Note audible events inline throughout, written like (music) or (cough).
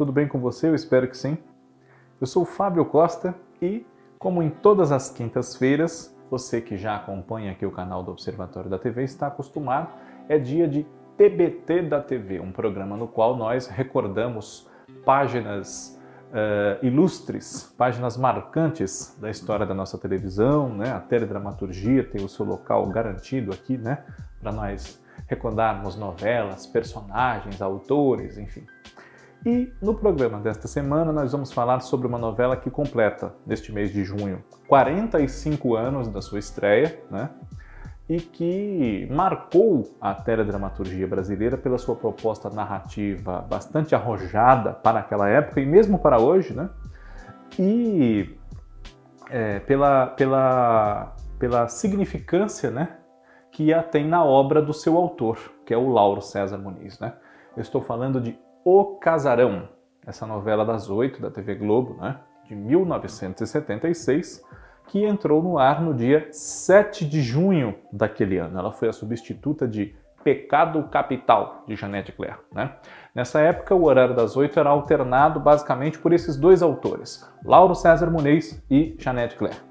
Tudo bem com você? Eu espero que sim. Eu sou o Fábio Costa e, como em todas as quintas-feiras, você que já acompanha aqui o canal do Observatório da TV está acostumado, é dia de TBT da TV, um programa no qual nós recordamos páginas uh, ilustres, páginas marcantes da história da nossa televisão, né? A teledramaturgia tem o seu local garantido aqui, né? Para nós recordarmos novelas, personagens, autores, enfim. E no programa desta semana nós vamos falar sobre uma novela que completa, neste mês de junho, 45 anos da sua estreia, né? E que marcou a teledramaturgia brasileira pela sua proposta narrativa bastante arrojada para aquela época e mesmo para hoje, né? E é, pela, pela, pela significância, né? Que a tem na obra do seu autor, que é o Lauro César Muniz, né? Eu estou falando de o Casarão, essa novela das oito da TV Globo, né, de 1976, que entrou no ar no dia 7 de junho daquele ano. Ela foi a substituta de Pecado Capital, de Janete Claire. Né? Nessa época, o horário das oito era alternado basicamente por esses dois autores, Lauro César Muniz e Janete Claire.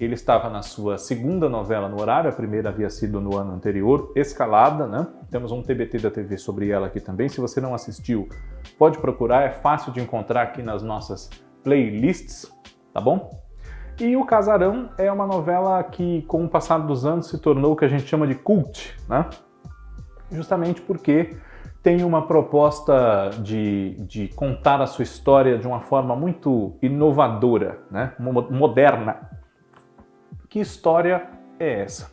Ele estava na sua segunda novela no horário, a primeira havia sido no ano anterior, Escalada, né? Temos um TBT da TV sobre ela aqui também. Se você não assistiu, pode procurar, é fácil de encontrar aqui nas nossas playlists, tá bom? E O Casarão é uma novela que, com o passar dos anos, se tornou o que a gente chama de cult, né? Justamente porque tem uma proposta de, de contar a sua história de uma forma muito inovadora, né? moderna, que história é essa?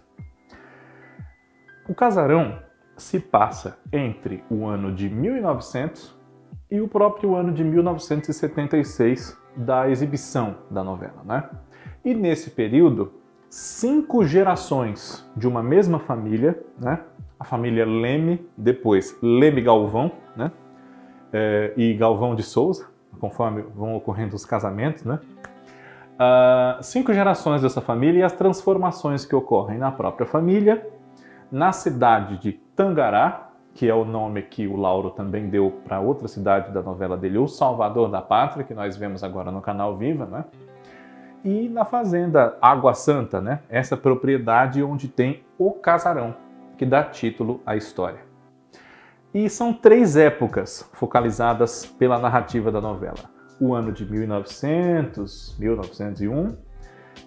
O casarão se passa entre o ano de 1900 e o próprio ano de 1976 da exibição da novela, né? E nesse período, cinco gerações de uma mesma família, né? A família Leme, depois Leme Galvão, né? É, e Galvão de Souza, conforme vão ocorrendo os casamentos, né? Uh, cinco gerações dessa família e as transformações que ocorrem na própria família, na cidade de Tangará, que é o nome que o Lauro também deu para outra cidade da novela dele, O Salvador da Pátria, que nós vemos agora no canal Viva, né? E na fazenda Água Santa, né? Essa propriedade onde tem o casarão, que dá título à história. E são três épocas focalizadas pela narrativa da novela o ano de 1900, 1901,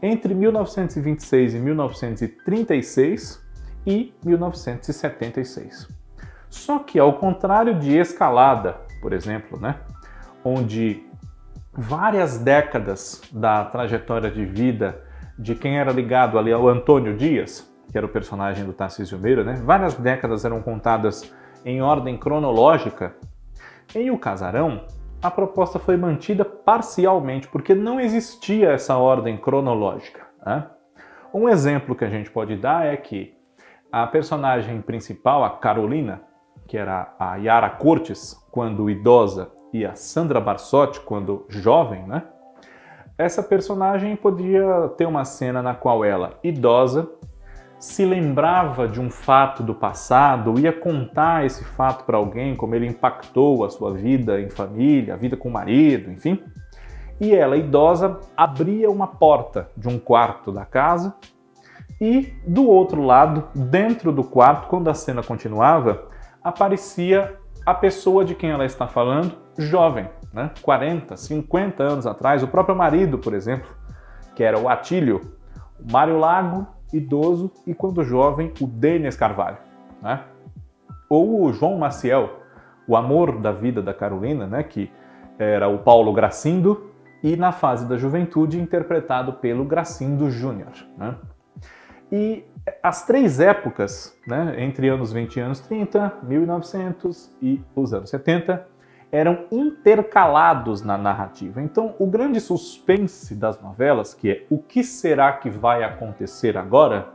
entre 1926 e 1936 e 1976. Só que ao contrário de Escalada, por exemplo, né, onde várias décadas da trajetória de vida de quem era ligado ali ao Antônio Dias, que era o personagem do Tarcísio Meira, né, várias décadas eram contadas em ordem cronológica. Em O Casarão, a proposta foi mantida parcialmente, porque não existia essa ordem cronológica. Né? Um exemplo que a gente pode dar é que a personagem principal, a Carolina, que era a Yara Cortes quando idosa e a Sandra Barsotti quando jovem, né? Essa personagem podia ter uma cena na qual ela, idosa, se lembrava de um fato do passado, ia contar esse fato para alguém, como ele impactou a sua vida em família, a vida com o marido, enfim. E ela, idosa, abria uma porta de um quarto da casa e do outro lado, dentro do quarto, quando a cena continuava, aparecia a pessoa de quem ela está falando, jovem, né? 40, 50 anos atrás, o próprio marido, por exemplo, que era o Atílio, o Mário Lago idoso e, quando jovem, o Denis Carvalho. Né? Ou o João Maciel, o amor da vida da Carolina, né? que era o Paulo Gracindo, e na fase da juventude interpretado pelo Gracindo Júnior. Né? E as três épocas, né, entre anos 20 e anos 30, 1900 e os anos 70, eram intercalados na narrativa. Então, o grande suspense das novelas, que é o que será que vai acontecer agora,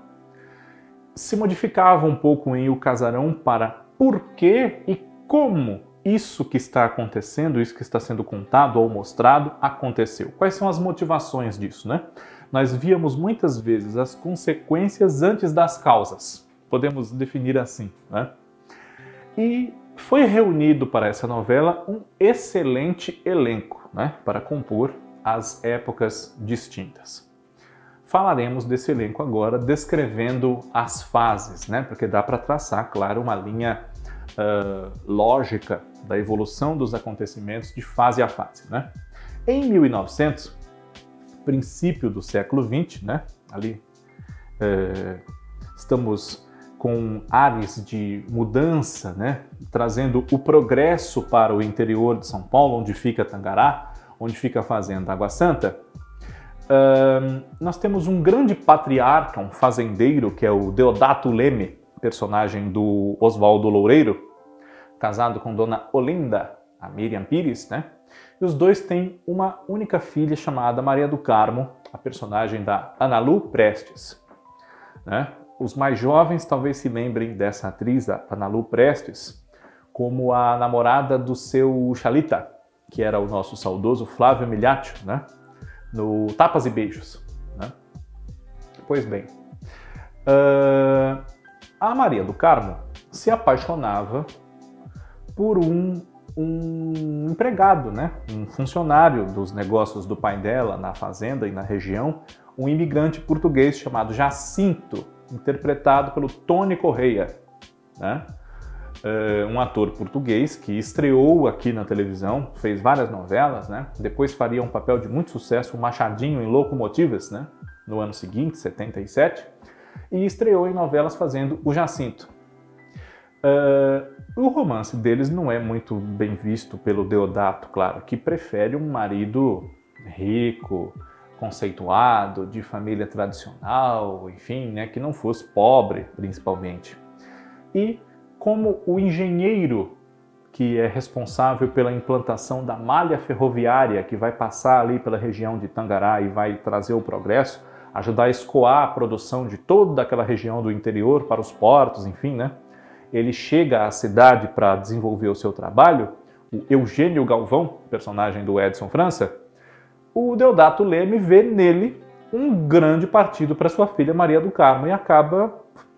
se modificava um pouco em O Casarão para por que e como isso que está acontecendo, isso que está sendo contado ou mostrado, aconteceu. Quais são as motivações disso, né? Nós víamos muitas vezes as consequências antes das causas. Podemos definir assim, né? E foi reunido para essa novela um excelente elenco né, para compor as épocas distintas. Falaremos desse elenco agora, descrevendo as fases, né, porque dá para traçar, claro, uma linha uh, lógica da evolução dos acontecimentos de fase a fase. Né? Em 1900, princípio do século XX, né, ali uh, estamos com ares de mudança, né? trazendo o progresso para o interior de São Paulo, onde fica Tangará, onde fica a fazenda Água Santa, uh, nós temos um grande patriarca, um fazendeiro, que é o Deodato Leme, personagem do Oswaldo Loureiro, casado com Dona Olinda, a Miriam Pires, né? E os dois têm uma única filha chamada Maria do Carmo, a personagem da Analu Prestes. Né? Os mais jovens talvez se lembrem dessa atriz, a Analu Prestes, como a namorada do seu Chalita, que era o nosso saudoso Flávio Miliaccio, né? no Tapas e Beijos. Né? Pois bem, uh, a Maria do Carmo se apaixonava por um, um empregado, né? um funcionário dos negócios do pai dela na fazenda e na região, um imigrante português chamado Jacinto, interpretado pelo Tony Correia, né? Uh, um ator português que estreou aqui na televisão, fez várias novelas, né? Depois faria um papel de muito sucesso, o Machadinho em Locomotivas, né? No ano seguinte, 77, e estreou em novelas fazendo o Jacinto. Uh, o romance deles não é muito bem visto pelo Deodato, claro, que prefere um marido rico, conceituado, de família tradicional, enfim, né, que não fosse pobre, principalmente. E como o engenheiro que é responsável pela implantação da malha ferroviária que vai passar ali pela região de Tangará e vai trazer o progresso, ajudar a escoar a produção de toda aquela região do interior para os portos, enfim, né? Ele chega à cidade para desenvolver o seu trabalho. O Eugênio Galvão, personagem do Edson França, o Deodato Leme vê nele um grande partido para sua filha Maria do Carmo e acaba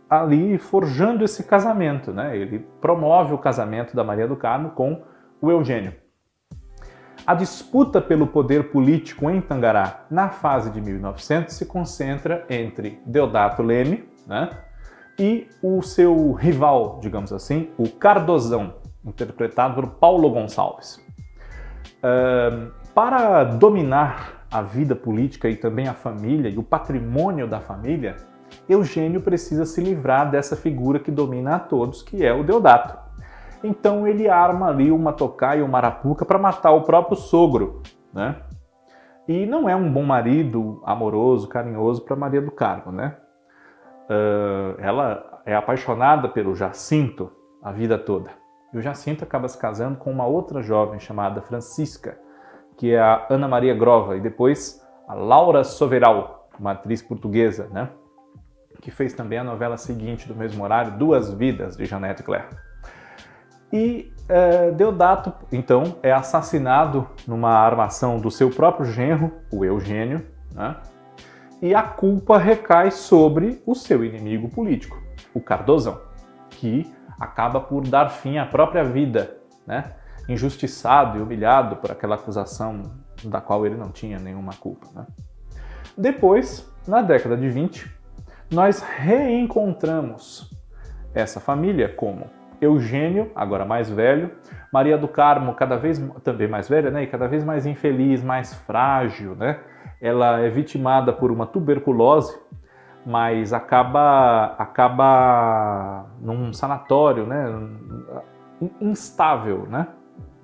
ali forjando esse casamento. Né? Ele promove o casamento da Maria do Carmo com o Eugênio. A disputa pelo poder político em Tangará na fase de 1900 se concentra entre Deodato Leme né, e o seu rival, digamos assim, o Cardozão, interpretado por Paulo Gonçalves. Para dominar a vida política e também a família e o patrimônio da família, Eugênio precisa se livrar dessa figura que domina a todos, que é o Deodato. Então ele arma ali uma tocaia, uma arapuca para matar o próprio sogro, né? E não é um bom marido, amoroso, carinhoso para Maria do Carmo, né? Uh, ela é apaixonada pelo Jacinto a vida toda. E o Jacinto acaba se casando com uma outra jovem chamada Francisca, que é a Ana Maria Grova, e depois a Laura Soveral, uma atriz portuguesa, né? que fez também a novela seguinte do mesmo horário, Duas Vidas, de Janete Claire. E é, Deodato, então, é assassinado numa armação do seu próprio genro, o Eugênio, né? e a culpa recai sobre o seu inimigo político, o Cardozão, que acaba por dar fim à própria vida, né? Injustiçado e humilhado por aquela acusação da qual ele não tinha nenhuma culpa. Né? Depois, na década de 20, nós reencontramos essa família como Eugênio, agora mais velho, Maria do Carmo, cada vez também mais velha, né, e cada vez mais infeliz, mais frágil, né? Ela é vitimada por uma tuberculose, mas acaba acaba num sanatório, né, instável, né?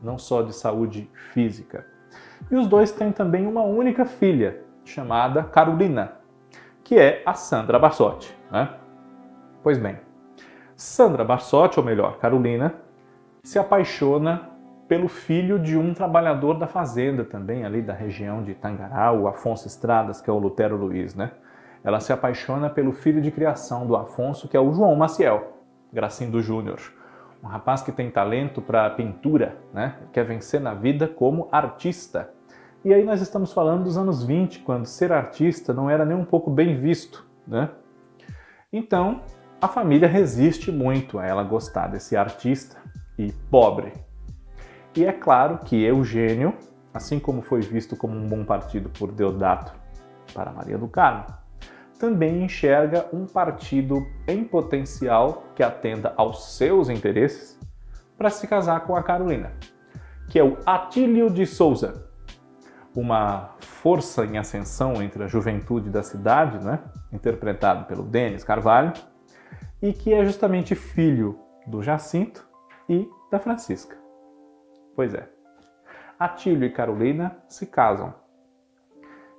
Não só de saúde física. E os dois têm também uma única filha, chamada Carolina, que é a Sandra Barsotti. Né? Pois bem, Sandra Barsotti, ou melhor, Carolina, se apaixona pelo filho de um trabalhador da fazenda também, ali da região de Tangará, o Afonso Estradas, que é o Lutero Luiz, né? Ela se apaixona pelo filho de criação do Afonso, que é o João Maciel, Gracindo Júnior um rapaz que tem talento para pintura, né? quer vencer na vida como artista. E aí nós estamos falando dos anos 20, quando ser artista não era nem um pouco bem visto. Né? Então, a família resiste muito a ela gostar desse artista e pobre. E é claro que Eugênio, assim como foi visto como um bom partido por Deodato para Maria do Carmo, também enxerga um partido em potencial que atenda aos seus interesses para se casar com a Carolina, que é o Atílio de Souza, uma força em ascensão entre a juventude da cidade, né? interpretado pelo Denis Carvalho, e que é justamente filho do Jacinto e da Francisca. Pois é. Atílio e Carolina se casam.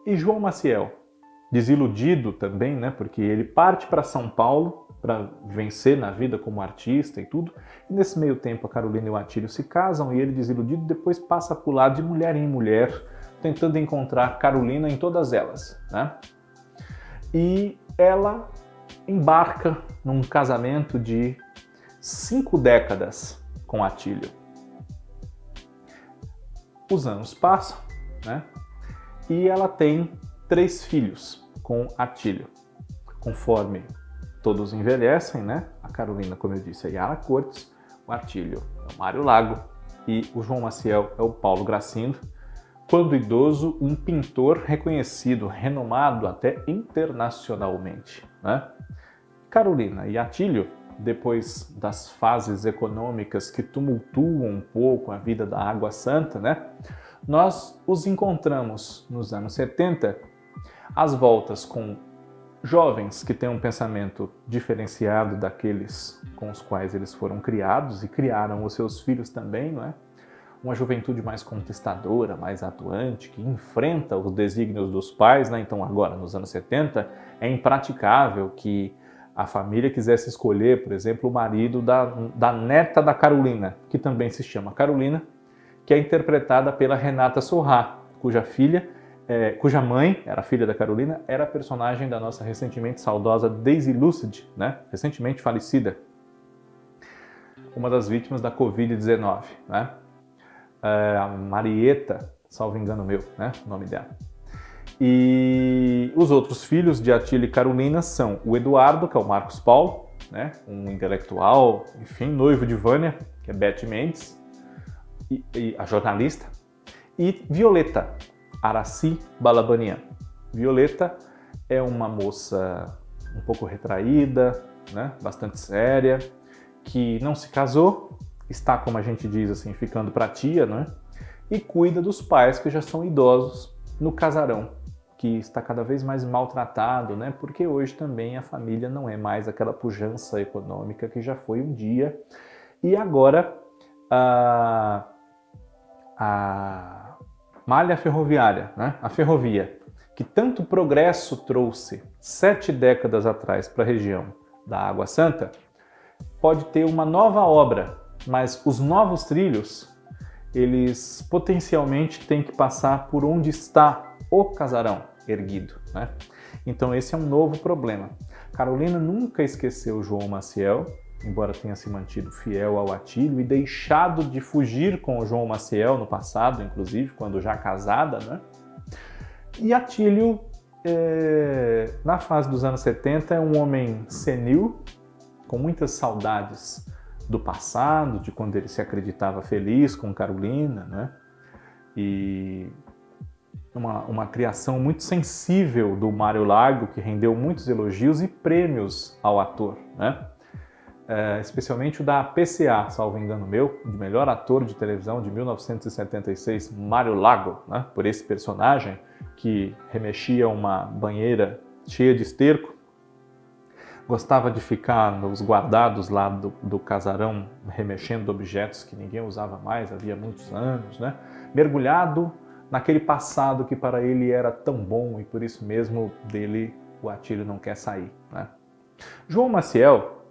E João Maciel, desiludido também, né, porque ele parte para São Paulo para vencer na vida como artista e tudo. E nesse meio tempo a Carolina e o Atílio se casam e ele desiludido depois passa a pular de mulher em mulher, tentando encontrar Carolina em todas elas, né? E ela embarca num casamento de cinco décadas com Atílio os anos passam, né? E ela tem três filhos com Atílio. Conforme todos envelhecem, né? A Carolina, como eu disse, é Yara Cortes, o Atílio é o Mário Lago e o João Maciel é o Paulo Gracindo. Quando idoso, um pintor reconhecido, renomado até internacionalmente, né? Carolina e Atílio depois das fases econômicas que tumultuam um pouco a vida da Água Santa, né? Nós os encontramos nos anos 70, às voltas com jovens que têm um pensamento diferenciado daqueles com os quais eles foram criados e criaram os seus filhos também, não é? Uma juventude mais contestadora, mais atuante, que enfrenta os desígnios dos pais, né? Então, agora, nos anos 70, é impraticável que a família quisesse escolher, por exemplo, o marido da, da neta da Carolina, que também se chama Carolina, que é interpretada pela Renata Sorrá, cuja filha, é, cuja mãe, era filha da Carolina, era personagem da nossa recentemente saudosa Daisy Lucid, né? recentemente falecida, uma das vítimas da Covid-19, né? É, Marieta, salvo engano meu, né? o nome dela. E os outros filhos de Atílio e Carolina são o Eduardo, que é o Marcos Paulo, né, um intelectual, enfim, noivo de Vânia, que é Beth Mendes, e, e a jornalista, e Violeta, Araci Balabanian. Violeta é uma moça um pouco retraída, né, bastante séria, que não se casou, está, como a gente diz assim, ficando para tia, né, e cuida dos pais que já são idosos no casarão que está cada vez mais maltratado, né? Porque hoje também a família não é mais aquela pujança econômica que já foi um dia. E agora a, a malha ferroviária, né? A ferrovia, que tanto progresso trouxe sete décadas atrás para a região da Água Santa, pode ter uma nova obra, mas os novos trilhos eles potencialmente têm que passar por onde está o casarão erguido. Né? Então esse é um novo problema. Carolina nunca esqueceu João Maciel, embora tenha se mantido fiel ao Atílio e deixado de fugir com João Maciel no passado, inclusive, quando já casada, né? E Atílio, é, na fase dos anos 70, é um homem senil, com muitas saudades do passado, de quando ele se acreditava feliz com Carolina, né? E uma, uma criação muito sensível do Mário Lago, que rendeu muitos elogios e prêmios ao ator, né? É, especialmente o da PCA, salvo engano meu, de melhor ator de televisão de 1976, Mário Lago, né? por esse personagem que remexia uma banheira cheia de esterco, gostava de ficar nos guardados lá do, do casarão, remexendo objetos que ninguém usava mais, havia muitos anos, né? mergulhado naquele passado que para ele era tão bom e por isso mesmo dele o Atílio não quer sair. Né? João Maciel,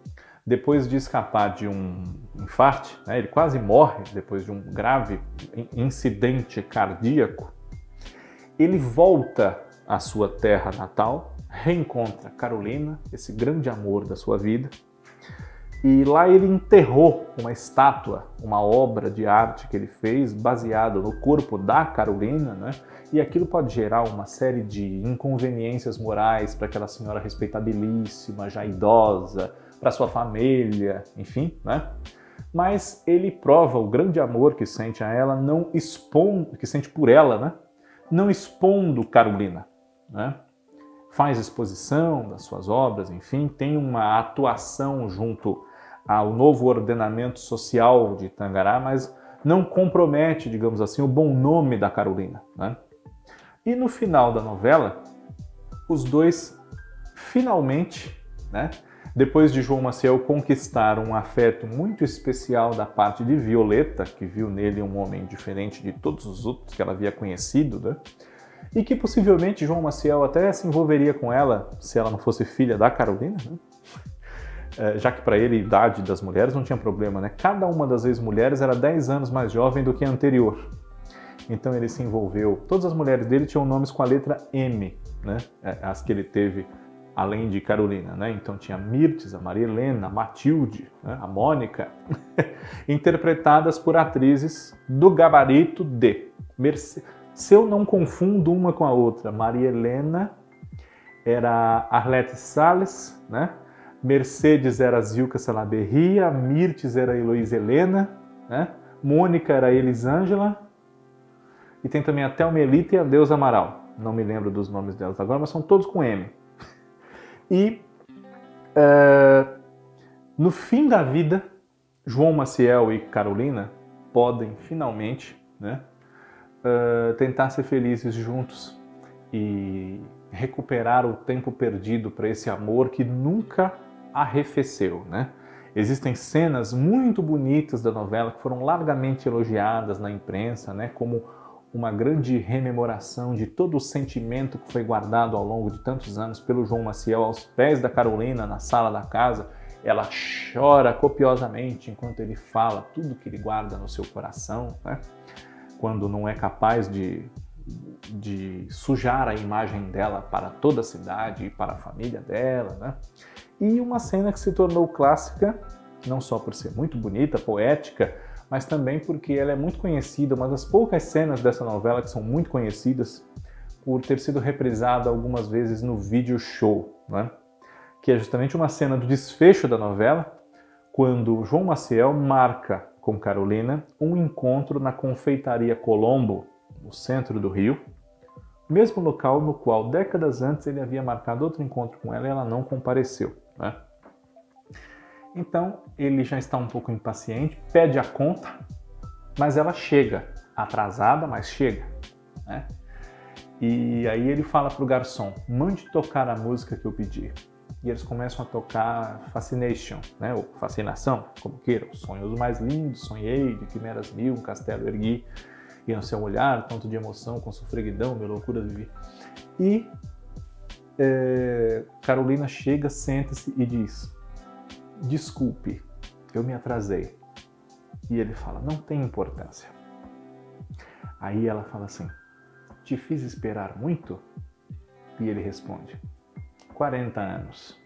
depois de escapar de um infarte, né, ele quase morre depois de um grave incidente cardíaco, ele volta à sua terra natal, reencontra Carolina, esse grande amor da sua vida, e lá ele enterrou uma estátua, uma obra de arte que ele fez baseado no corpo da Carolina, né? E aquilo pode gerar uma série de inconveniências morais para aquela senhora respeitabilíssima, já idosa, para sua família, enfim, né? mas ele prova o grande amor que sente a ela, não expondo, que sente por ela, né? Não expondo Carolina, né? Faz exposição das suas obras, enfim, tem uma atuação junto ao novo ordenamento social de Tangará, mas não compromete, digamos assim, o bom nome da Carolina. Né? E no final da novela, os dois finalmente, né, depois de João Maciel conquistar um afeto muito especial da parte de Violeta, que viu nele um homem diferente de todos os outros que ela havia conhecido, né? e que possivelmente João Maciel até se envolveria com ela se ela não fosse filha da Carolina, né? é, já que para ele a idade das mulheres não tinha problema, né? Cada uma das ex-mulheres era 10 anos mais jovem do que a anterior. Então ele se envolveu. Todas as mulheres dele tinham nomes com a letra M, né? É, as que ele teve além de Carolina, né? Então tinha Mirtes, a Maria Helena, a Matilde, né? a Mônica, (laughs) interpretadas por atrizes do gabarito de Merce... Se eu não confundo uma com a outra, Maria Helena era Arlete Salles, né? Mercedes era Zilka Salaberria, Mirtes era Heloísa Helena, né? Mônica era Elisângela, e tem também a Thelmelita e a Deus Amaral. Não me lembro dos nomes delas agora, mas são todos com M. E é, no fim da vida, João Maciel e Carolina podem finalmente né, é, tentar ser felizes juntos e recuperar o tempo perdido para esse amor que nunca arrefeceu, né? Existem cenas muito bonitas da novela que foram largamente elogiadas na imprensa, né, como uma grande rememoração de todo o sentimento que foi guardado ao longo de tantos anos pelo João Maciel aos pés da Carolina na sala da casa. Ela chora copiosamente enquanto ele fala tudo que ele guarda no seu coração, né? quando não é capaz de, de sujar a imagem dela para toda a cidade e para a família dela. Né? e uma cena que se tornou clássica, não só por ser muito bonita, poética, mas também porque ela é muito conhecida, uma das poucas cenas dessa novela que são muito conhecidas por ter sido reprisada algumas vezes no vídeo show, né? que é justamente uma cena do desfecho da novela, quando João Maciel marca com Carolina um encontro na confeitaria Colombo, no centro do Rio, mesmo local no qual décadas antes ele havia marcado outro encontro com ela e ela não compareceu. Né? Então ele já está um pouco impaciente, pede a conta, mas ela chega, atrasada, mas chega. Né? E aí ele fala para o garçom: mande tocar a música que eu pedi. E eles começam a tocar Fascination, né? ou Fascinação, como queira. Os sonhos mais lindos, sonhei, de quimeras mil, um castelo ergui, e no seu olhar, tanto de emoção, com sofreguidão, minha loucura vivi. E é, Carolina chega, senta-se e diz: Desculpe, eu me atrasei. E ele fala: Não tem importância. Aí ela fala assim: Te fiz esperar muito? E ele responde: 40 anos.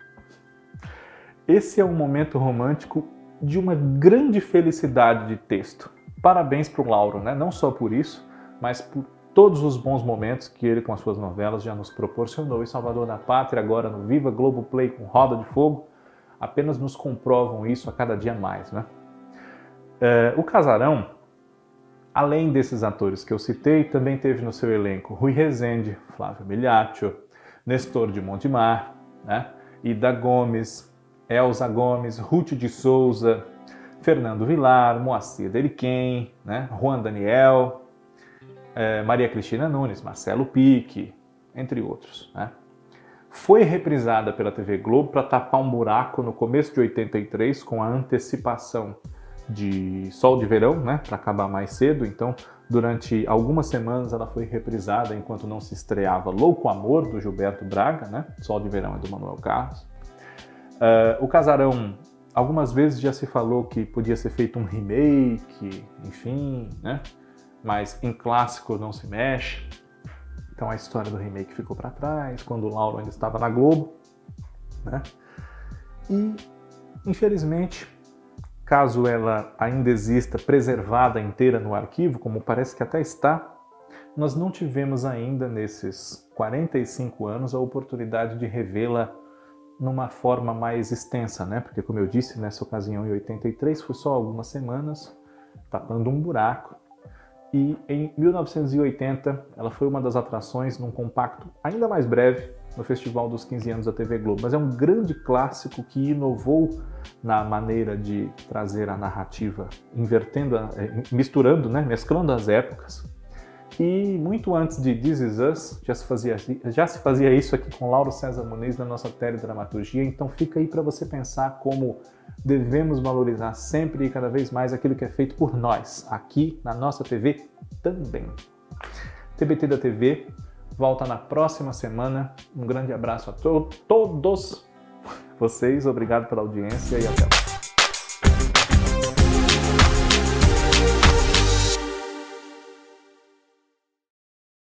Esse é um momento romântico de uma grande felicidade de texto. Parabéns para o Lauro, né? não só por isso, mas por todos os bons momentos que ele com as suas novelas já nos proporcionou. E Salvador da Pátria, agora no Viva Globo Play com Roda de Fogo, apenas nos comprovam isso a cada dia mais. Né? É, o Casarão, além desses atores que eu citei, também teve no seu elenco Rui Rezende, Flávio Miliaccio, Nestor de Montemar, né? Ida Gomes, Elza Gomes, Ruth de Souza, Fernando Vilar, Moacir Deriquem, né? Juan Daniel, é, Maria Cristina Nunes, Marcelo Pique, entre outros. Né? Foi reprisada pela TV Globo para tapar um buraco no começo de 83 com a antecipação de Sol de Verão, né, para acabar mais cedo. Então, durante algumas semanas ela foi reprisada enquanto não se estreava Louco Amor do Gilberto Braga, né? Sol de Verão é do Manuel Carlos. Uh, o Casarão, algumas vezes já se falou que podia ser feito um remake, enfim, né? mas em clássico não se mexe. Então a história do remake ficou para trás, quando o Lauro ainda estava na Globo. Né? E, infelizmente, caso ela ainda exista preservada inteira no arquivo, como parece que até está, nós não tivemos ainda nesses 45 anos a oportunidade de revê-la numa forma mais extensa, né? Porque como eu disse, nessa ocasião em 83 foi só algumas semanas, tapando um buraco. E em 1980 ela foi uma das atrações num compacto ainda mais breve no Festival dos 15 anos da TV Globo. Mas é um grande clássico que inovou na maneira de trazer a narrativa, invertendo, eh, misturando, né? mesclando as épocas e muito antes de This Is Us, já se fazia, já se fazia isso aqui com Lauro César Muniz na nossa teledramaturgia, então fica aí para você pensar como devemos valorizar sempre e cada vez mais aquilo que é feito por nós, aqui na nossa TV também. TBT da TV volta na próxima semana. Um grande abraço a to todos vocês, obrigado pela audiência e até lá.